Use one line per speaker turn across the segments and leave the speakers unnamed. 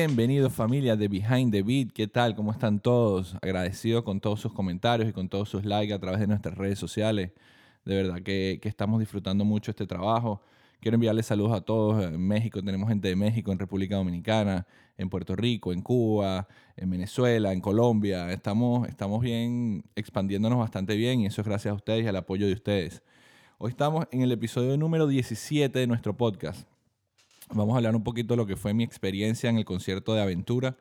Bienvenidos familia de Behind the Beat, ¿qué tal? ¿Cómo están todos? Agradecido con todos sus comentarios y con todos sus likes a través de nuestras redes sociales. De verdad que, estamos disfrutando mucho este trabajo. Quiero enviarles saludos a todos. En México tenemos gente de México, en República Dominicana, en Puerto Rico, en Cuba, en Venezuela, en Colombia. Estamos, estamos bien expandiéndonos bastante bien y eso es gracias a ustedes y al apoyo de ustedes. Hoy estamos en el episodio número 17 de nuestro podcast. Vamos a hablar un poquito de lo que fue mi experiencia en el concierto de Aventura,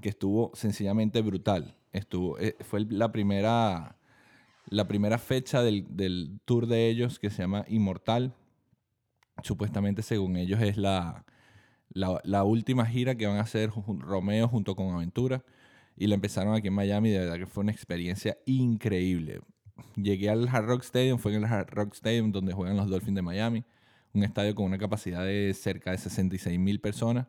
que estuvo sencillamente brutal. Estuvo, eh, fue la primera, la primera fecha del, del tour de ellos que se llama Inmortal. Supuestamente, según ellos, es la, la, la última gira que van a hacer Romeo junto con Aventura. Y la empezaron aquí en Miami. De verdad que fue una experiencia increíble. Llegué al Hard Rock Stadium, fue en el Hard Rock Stadium donde juegan los Dolphins de Miami un estadio con una capacidad de cerca de 66 mil personas.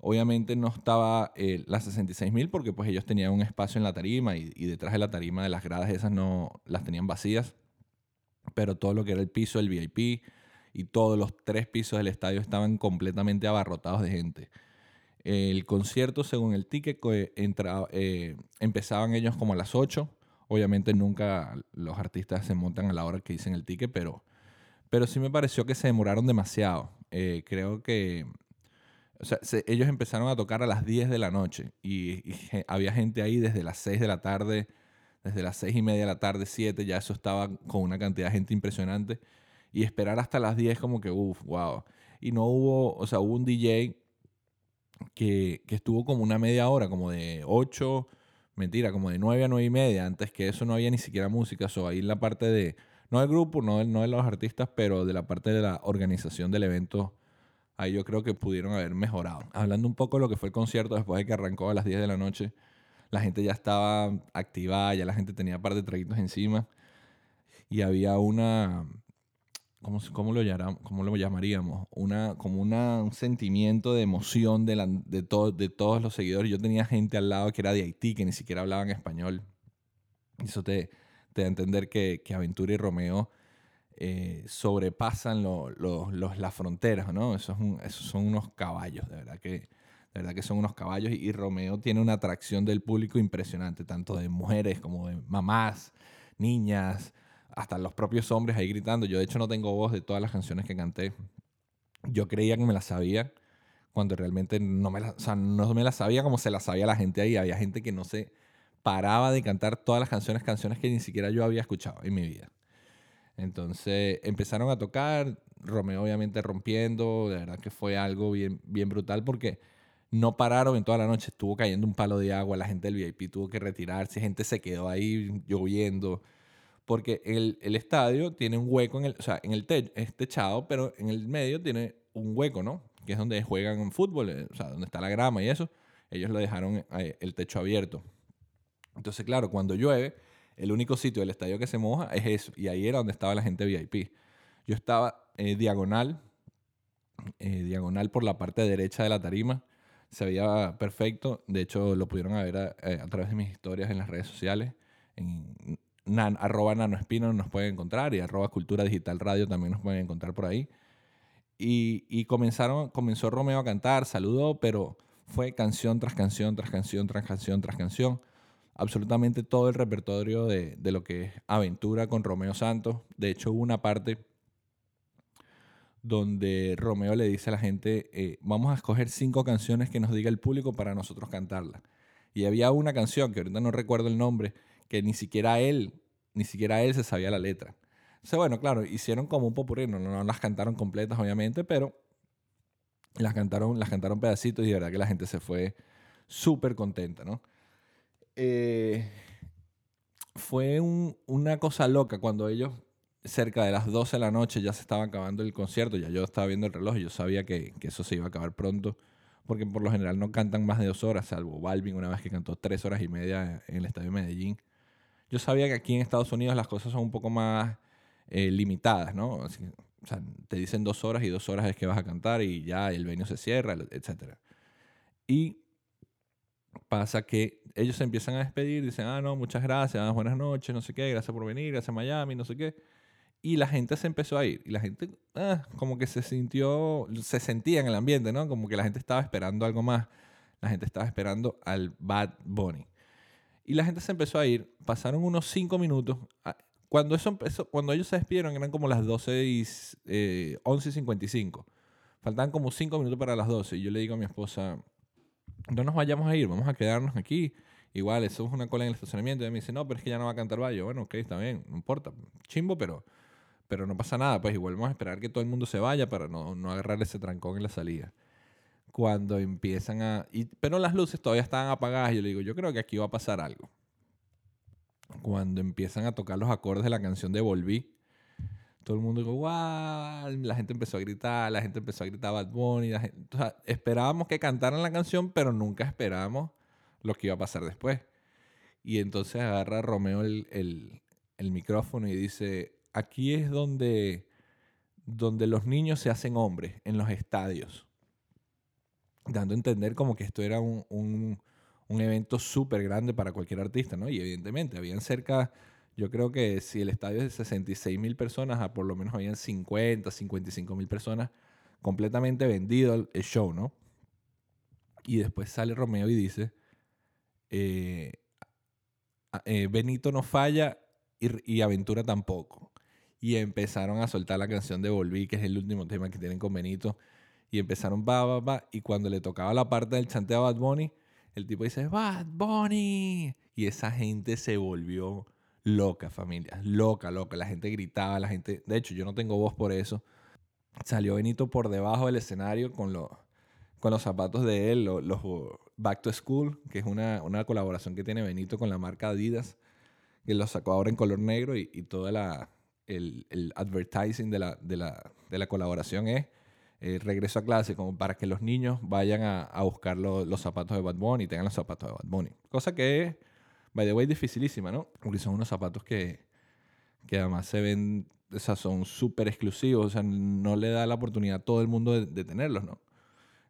Obviamente no estaba eh, las 66 mil porque pues ellos tenían un espacio en la tarima y, detrás de la tarima de las gradas esas no las tenían vacías. Pero todo lo que era el piso del VIP y todos los tres pisos del estadio estaban completamente abarrotados de gente. El concierto, según el ticket, entra, eh, empezaban ellos como a las 8. Obviamente nunca los artistas se montan a la hora que dicen el ticket, pero pero sí me pareció que se demoraron demasiado. Eh, creo que o sea, ellos empezaron a tocar a las 10 de la noche y, había gente ahí desde las 6 de la tarde, desde las 6 y media de la tarde, 7, ya eso estaba con una cantidad de gente impresionante. Y esperar hasta las 10 como que, uff, wow. Y no hubo, o sea, hubo un DJ que, que estuvo como una media hora, como de 8, mentira, como de 9 a 9 y media. Antes que eso no había ni siquiera música. O ahí en la parte de no del grupo, no de, no de los artistas, pero de la parte de la organización del evento, ahí yo creo que pudieron haber mejorado. Hablando un poco de lo que fue el concierto después de que arrancó a las 10 de la noche, la gente ya estaba activada, ya la gente tenía un par de traguitos encima y había una, ¿cómo, cómo, lo, cómo lo llamaríamos? Una, como una, un sentimiento de emoción de, la, de, de todos los seguidores. Yo tenía gente al lado que era de Haití, que ni siquiera hablaban español. Eso te, te a entender que, que Aventura y Romeo eh, sobrepasan los, las fronteras, ¿no? Esos, esos, son unos caballos, de verdad que, de verdad que son unos caballos y, Romeo tiene una atracción del público impresionante, tanto de mujeres como de mamás, niñas, hasta los propios hombres ahí gritando. Yo de hecho no tengo voz de todas las canciones que canté. Yo creía que me las sabía cuando realmente no me, o sea, no me las sabía como se las sabía la gente ahí. Había gente que no se paraba de cantar todas las canciones, canciones que ni siquiera yo había escuchado en mi vida. Entonces empezaron a tocar, Romeo obviamente rompiendo, de verdad que fue algo bien, bien brutal porque no pararon en toda la noche, estuvo cayendo un palo de agua, la gente del VIP tuvo que retirarse, gente se quedó ahí lloviendo, porque el, el estadio tiene un hueco en el, o sea, en el techo, es techado, pero en el medio tiene un hueco, ¿no? Que es donde juegan fútbol, eh, o sea, donde está la grama y eso. Ellos lo dejaron eh, el techo abierto. Entonces, claro, cuando llueve, el único sitio del estadio que se moja es eso. Y ahí era donde estaba la gente VIP. Yo estaba eh, diagonal, eh, diagonal por la parte derecha de la tarima. Se veía perfecto. De hecho, lo pudieron ver a, eh, través de mis historias en las redes sociales. En nan, arroba nanoespino nos pueden encontrar y arroba cultura digital radio también nos pueden encontrar por ahí. Y, y comenzaron, comenzó Romeo a cantar, saludó, pero fue canción tras canción, tras canción, tras canción, tras canción absolutamente todo el repertorio de, lo que es Aventura con Romeo Santos. De hecho, hubo una parte donde Romeo le dice a la gente, eh, vamos a escoger cinco canciones que nos diga el público para nosotros cantarlas. Y había una canción, que ahorita no recuerdo el nombre, que ni siquiera él, ni siquiera él se sabía la letra. Entonces, bueno, claro, hicieron como un popurrí, no, no las cantaron completas, obviamente, pero las cantaron, las cantaron pedacitos y de verdad que la gente se fue súper contenta, ¿no? Eh, fue una cosa loca cuando ellos, cerca de las 12 de la noche, ya se estaba acabando el concierto, ya yo estaba viendo el reloj y yo sabía que, eso se iba a acabar pronto, porque por lo general no cantan más de dos horas, salvo Balvin una vez que cantó tres horas y media en el Estadio de Medellín. Yo sabía que aquí en Estados Unidos las cosas son un poco más eh, limitadas, ¿no? o sea, te dicen dos horas y dos horas es que vas a cantar y ya el venio se cierra, etc. Y pasa que ellos se empiezan a despedir, dicen, ah, no, muchas gracias, buenas noches, no sé qué, gracias por venir, gracias Miami, no sé qué. Y la gente se empezó a ir. Y la gente, ah, como que se sintió, se sentía en el ambiente, ¿no? Como que la gente estaba esperando algo más. La gente estaba esperando al Bad Bunny. Y la gente se empezó a ir. Pasaron unos cinco minutos. Ah, cuando, eso cuando ellos se despidieron eran como las 12 y, eh, 11 y 55. Faltaban como cinco minutos para las 12. Y yo le digo a mi esposa, no nos vayamos a ir, vamos a quedarnos aquí. Igual, eso es una cola en el estacionamiento. Y me dice, no, pero es que ya no va a cantar Bayo. Bueno, ok, está bien, no importa. Chimbo, pero, pero no pasa nada. Pues igual vamos a esperar que todo el mundo se vaya para no, no agarrar ese trancón en la salida. Cuando empiezan a... Y, pero las luces todavía estaban apagadas. Y yo le digo, yo creo que aquí va a pasar algo. Cuando empiezan a tocar los acordes de la canción de Volví, todo el mundo dijo, wow, la gente empezó a gritar, la gente empezó a gritar Bad Bunny. o sea, esperábamos que cantaran la canción, pero nunca esperábamos lo que iba a pasar después. Y entonces agarra Romeo el, el, el micrófono y dice, aquí es donde, donde los niños se hacen hombres, en los estadios. Dando a entender como que esto era un, un, un evento súper grande para cualquier artista, ¿no? Y evidentemente, habían cerca yo creo que si el estadio es de 66 mil personas, a por lo menos habían 50, 55 mil personas completamente vendido el, show, ¿no? Y después sale Romeo y dice, eh, eh, Benito no falla y, Aventura tampoco. Y empezaron a soltar la canción de Volví, que es el último tema que tienen con Benito. Y empezaron va, va. Y cuando le tocaba la parte del chanteo a Bad Bunny, el tipo dice, Bad Bunny. Y esa gente se volvió loca, familia. Loca, loca. La gente gritaba, la gente. De hecho, yo no tengo voz por eso. Salió Benito por debajo del escenario con, los con los zapatos de él, los, Back to School, que es una, una, colaboración que tiene Benito con la marca Adidas, que lo sacó ahora en color negro y, y todo el, el, advertising de la, de, la, de la colaboración es eh, regreso a clase, como para que los niños vayan a, buscar los zapatos de Bad Bunny y tengan los zapatos de Bad Bunny. Cosa que By the way, dificilísima, ¿no? Porque son unos zapatos que, que además se ven, o sea, son súper exclusivos, o sea, no le da la oportunidad a todo el mundo de, tenerlos, ¿no?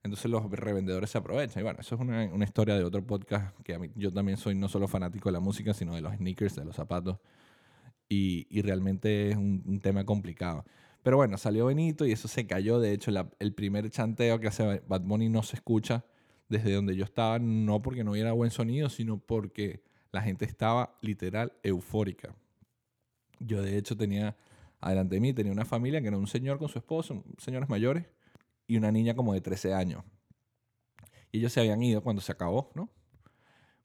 Entonces los revendedores se aprovechan. Y bueno, eso es una, una historia de otro podcast que a mí, yo también soy no solo fanático de la música, sino de los sneakers, de los zapatos. Y, y realmente es un, tema complicado. Pero bueno, salió Benito y eso se cayó. De hecho, el primer chanteo que hace Bad Bunny no se escucha desde donde yo estaba, no porque no hubiera buen sonido, sino porque la gente estaba literal eufórica. Yo de hecho tenía, adelante de mí, tenía una familia que era un señor con su esposo, señores mayores, y una niña como de 13 años. Y ellos se habían ido cuando se acabó, ¿no?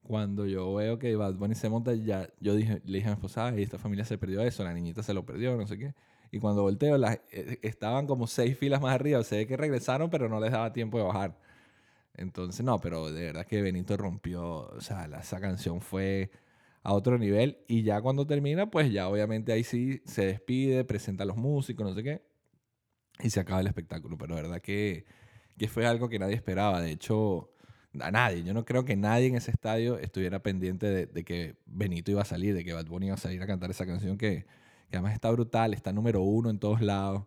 Cuando yo veo que Bad Bunny se monta, ya, yo dije, le dije a mi esposa, esta familia se perdió eso, la niñita se lo perdió, no sé qué. Y cuando volteo, eh, estaban como seis filas más arriba. Se ve que regresaron, pero no les daba tiempo de bajar. Entonces, no, pero de verdad que Benito rompió, o sea, esa canción fue a otro nivel. Y ya cuando termina, pues ya obviamente ahí sí se despide, presenta a los músicos, no sé qué, y se acaba el espectáculo, pero de verdad que, que fue algo que nadie esperaba, de hecho, a nadie, yo no creo que nadie en ese estadio estuviera pendiente de, de, que Benito iba a salir, de que Bad Bunny iba a salir a cantar esa canción que, que además está brutal, está número uno en todos lados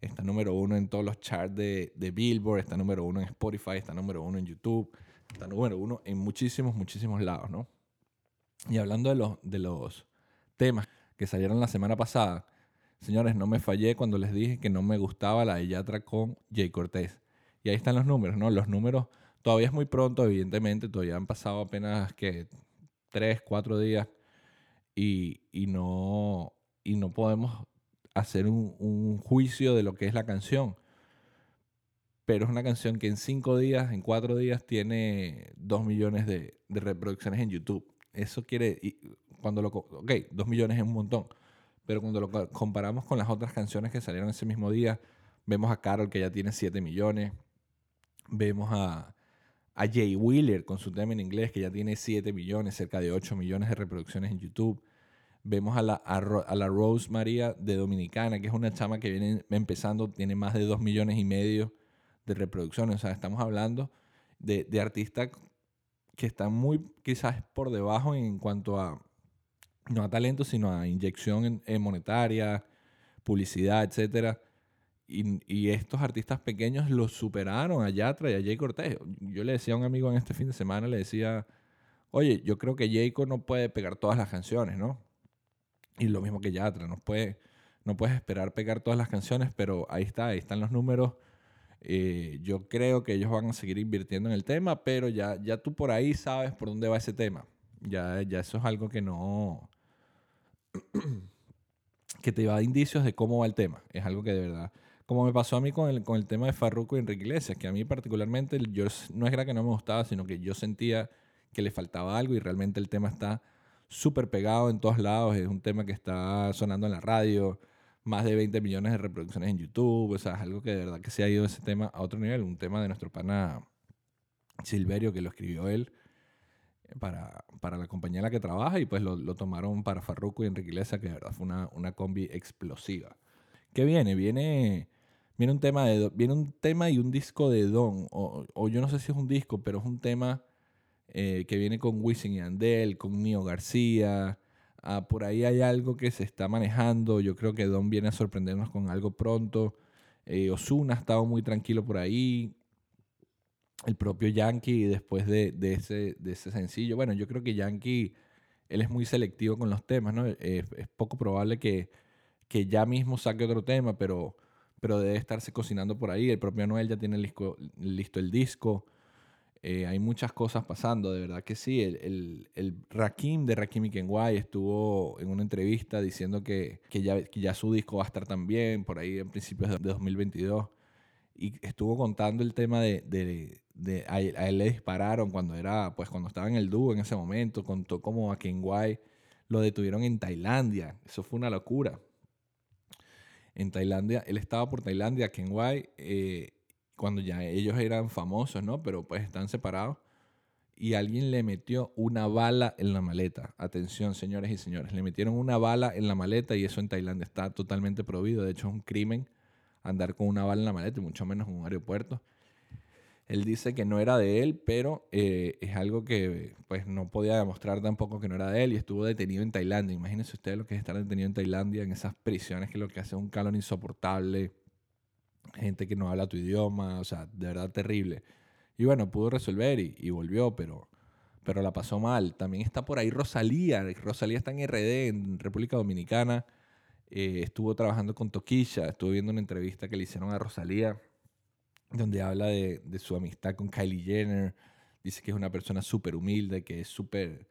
está número uno en todos los charts de, de, Billboard, está número uno en Spotify, está número uno en YouTube, está número uno en muchísimos, muchísimos lados, ¿no? Y hablando de los, de los temas que salieron la semana pasada, señores, no me fallé cuando les dije que no me gustaba la de Yatra con Jay Cortés. Y ahí están los números, ¿no? Los números todavía es muy pronto, evidentemente, todavía han pasado apenas que tres, cuatro días y, y, no, y no podemos hacer un, juicio de lo que es la canción. Pero es una canción que en cinco días, en cuatro días, tiene dos millones de, reproducciones en YouTube. Eso quiere, y cuando lo, ok, dos millones es un montón, pero cuando lo comparamos con las otras canciones que salieron ese mismo día, vemos a Carol que ya tiene siete millones, vemos a, a Jay Wheeler con su tema en inglés que ya tiene siete millones, cerca de ocho millones de reproducciones en YouTube. Vemos a la, a, la Rose María de Dominicana, que es una chama que viene empezando, tiene más de 2 millones y medio de reproducciones. O sea, estamos hablando de, de artistas que están muy quizás por debajo en cuanto a, no a talento, sino a inyección en, monetaria, publicidad, etc. Y, y, estos artistas pequeños los superaron a Yatra y a Jay Cortés. Yo le decía a un amigo en este fin de semana, le decía, oye, yo creo que Jayco no puede pegar todas las canciones, ¿no? Y lo mismo que Yatra, no, puede, no puedes esperar pegar todas las canciones, pero ahí está, ahí están los números. Eh, yo creo que ellos van a seguir invirtiendo en el tema, pero ya, ya tú por ahí sabes por dónde va ese tema. Ya, ya eso es algo que no... que te da indicios de cómo va el tema. Es algo que de verdad... Como me pasó a mí con el, con el tema de Farruko y Enrique Iglesias, que a mí particularmente yo, no era que no me gustaba, sino que yo sentía que le faltaba algo y realmente el tema está súper pegado en todos lados. Es un tema que está sonando en la radio, más de 20 millones de reproducciones en YouTube. O sea, es algo que de verdad que se ha ido ese tema a otro nivel. Un tema de nuestro pana Silverio, que lo escribió él para, para la compañía en la que trabaja y pues lo, lo tomaron para Farruko y Enrique Iglesias, que de verdad fue una, una combi explosiva. ¿Qué viene? Viene... Viene un, tema de, viene un tema y un disco de Don, o, o yo no sé si es un disco, pero es un tema eh, que viene con Wisin y Andel, con Nio García. Ah, por ahí hay algo que se está manejando. Yo creo que Don viene a sorprendernos con algo pronto. Eh, Osuna ha estado muy tranquilo por ahí. El propio Yankee, después de, de, ese, de ese sencillo. Bueno, yo creo que Yankee, él es muy selectivo con los temas, ¿no? Es, poco probable que, que, ya mismo saque otro tema, pero, pero debe estarse cocinando por ahí. El propio Noel ya tiene listo, listo el disco. Eh, hay muchas cosas pasando, de verdad que sí. El, el, el Rakim de Rakim y Kenway estuvo en una entrevista diciendo que, que, ya, que ya su disco va a estar también por ahí en principios de 2022. Y estuvo contando el tema de, de, de a, él, le dispararon cuando era, pues cuando estaba en el dúo en ese momento, contó como a Kenway lo detuvieron en Tailandia. Eso fue una locura. En Tailandia, él estaba por Tailandia, Kenway, eh, cuando ya ellos eran famosos, ¿no? Pero pues están separados. Y alguien le metió una bala en la maleta. Atención, señores y señores. Le metieron una bala en la maleta y eso en Tailandia está totalmente prohibido. De hecho, es un crimen andar con una bala en la maleta y mucho menos en un aeropuerto. Él dice que no era de él, pero eh, es algo que pues no podía demostrar tampoco que no era de él y estuvo detenido en Tailandia. Imagínense ustedes lo que es estar detenido en Tailandia en esas prisiones que lo que hace es un calor insoportable gente que no habla tu idioma, o sea, de verdad terrible. Y bueno, pudo resolver y, volvió, pero, pero la pasó mal. También está por ahí Rosalía. Rosalía está en RD, en República Dominicana. Eh, estuvo trabajando con Toquilla. Estuve viendo una entrevista que le hicieron a Rosalía, donde habla de, de su amistad con Kylie Jenner. Dice que es una persona súper humilde, que es súper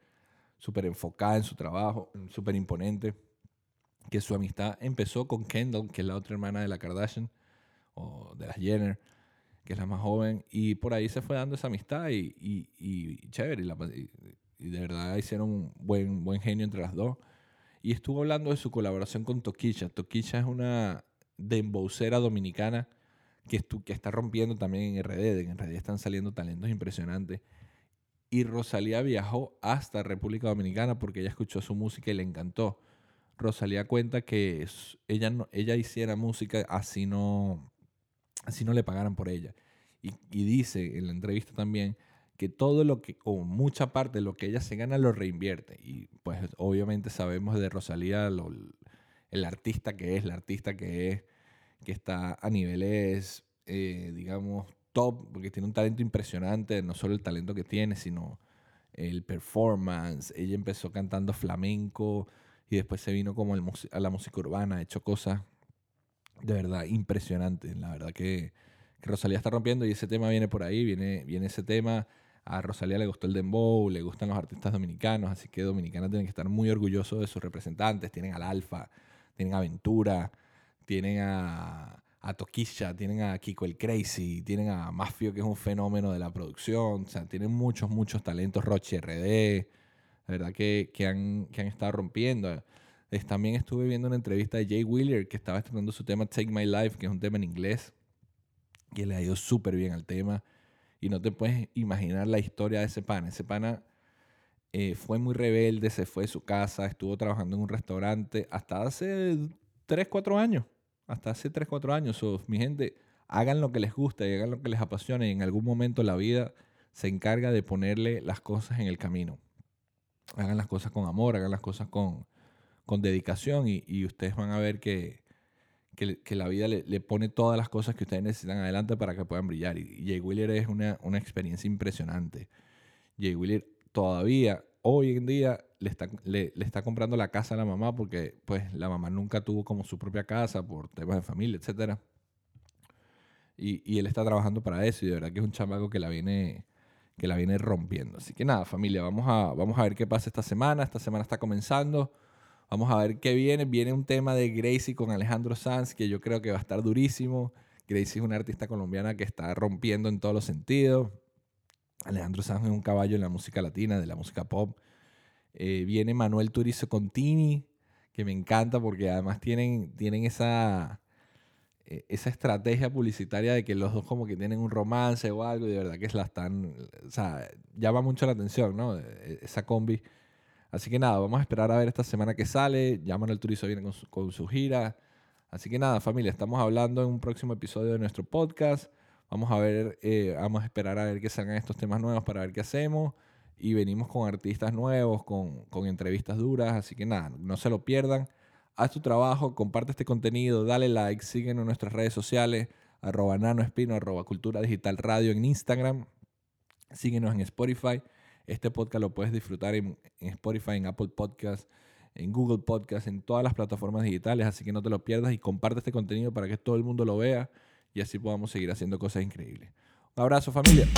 súper enfocada en su trabajo, súper imponente. Que su amistad empezó con Kendall, que es la otra hermana de la Kardashian de las Jenner, que es la más joven, y por ahí se fue dando esa amistad y, y, y chévere, y, de verdad hicieron un buen, buen genio entre las dos. Y estuvo hablando de su colaboración con Toquilla. Toquilla es una dembowcera dominicana que, que está rompiendo también en RD. En RD están saliendo talentos impresionantes. Y Rosalía viajó hasta República Dominicana porque ella escuchó su música y le encantó. Rosalía cuenta que ella, no, ella hiciera música así no, así no le pagaran por ella. Y, dice en la entrevista también que todo lo que, o mucha parte de lo que ella se gana lo reinvierte. Y pues obviamente sabemos de Rosalía el artista que es, la artista que es, que está a niveles, eh, digamos, top, porque tiene un talento impresionante, no solo el talento que tiene, sino el performance. Ella empezó cantando flamenco y después se vino como a la música urbana, ha hecho cosas de verdad impresionante. La verdad que, Rosalía está rompiendo y ese tema viene por ahí, viene, viene ese tema. A Rosalía le gustó el dembow, le gustan los artistas dominicanos, así que Dominicana tienen que estar muy orgullosos de sus representantes. Tienen al Alfa, tienen a Aventura, tienen a, a Toquilla, tienen a Kiko el Crazy, tienen a Mafio, que es un fenómeno de la producción. O sea, tienen muchos, muchos talentos. Roche RD, la verdad que, que, han, que han estado rompiendo también estuve viendo una entrevista de Jay Wheeler que estaba estrenando su tema Take My Life, que es un tema en inglés, que le ha ido súper bien al tema. Y no te puedes imaginar la historia de ese pana. Ese pana eh, fue muy rebelde, se fue de su casa, estuvo trabajando en un restaurante hasta hace 3, 4 años. Hasta hace 3, 4 años. mi gente, hagan lo que les gusta y hagan lo que les apasione. Y en algún momento la vida se encarga de ponerle las cosas en el camino. Hagan las cosas con amor, hagan las cosas con, con dedicación y, ustedes van a ver que, que, la vida le, pone todas las cosas que ustedes necesitan adelante para que puedan brillar. Y Jay Wheeler es una, una experiencia impresionante. Jay Wheeler todavía, hoy en día, le está, le, está comprando la casa a la mamá porque pues la mamá nunca tuvo como su propia casa por temas de familia, etc. Y, él está trabajando para eso y de verdad que es un chamaco que la viene, que la viene rompiendo. Así que nada, familia, vamos a, vamos a ver qué pasa esta semana. Esta semana está comenzando. Vamos a ver qué viene. Viene un tema de Gracie con Alejandro Sanz que yo creo que va a estar durísimo. Gracie es una artista colombiana que está rompiendo en todos los sentidos. Alejandro Sanz es un caballo en la música latina, de la música pop. Eh, viene Manuel Turizo con Tini, que me encanta porque además tienen, tienen esa, eh, esa estrategia publicitaria de que los dos como que tienen un romance o algo y de verdad que la están, o sea, llama mucho la atención, ¿no? E, esa combi. Así que nada, vamos a esperar a ver esta semana que sale. Ya Manuel Turizo viene con su, gira. Así que nada, familia, estamos hablando en un próximo episodio de nuestro podcast. Vamos a ver, eh, vamos a esperar a ver que salgan estos temas nuevos para ver qué hacemos. Y venimos con artistas nuevos, con, con entrevistas duras. Así que nada, no se lo pierdan. Haz tu trabajo, comparte este contenido, dale like, síguenos en nuestras redes sociales, arroba nanoespino, arroba cultura digital radio en Instagram. Síguenos en Spotify. Este podcast lo puedes disfrutar en, Spotify, en Apple Podcasts en Google Podcast, en todas las plataformas digitales, así que no te lo pierdas y comparte este contenido para que todo el mundo lo vea y así podamos seguir haciendo cosas increíbles. Un abrazo familia.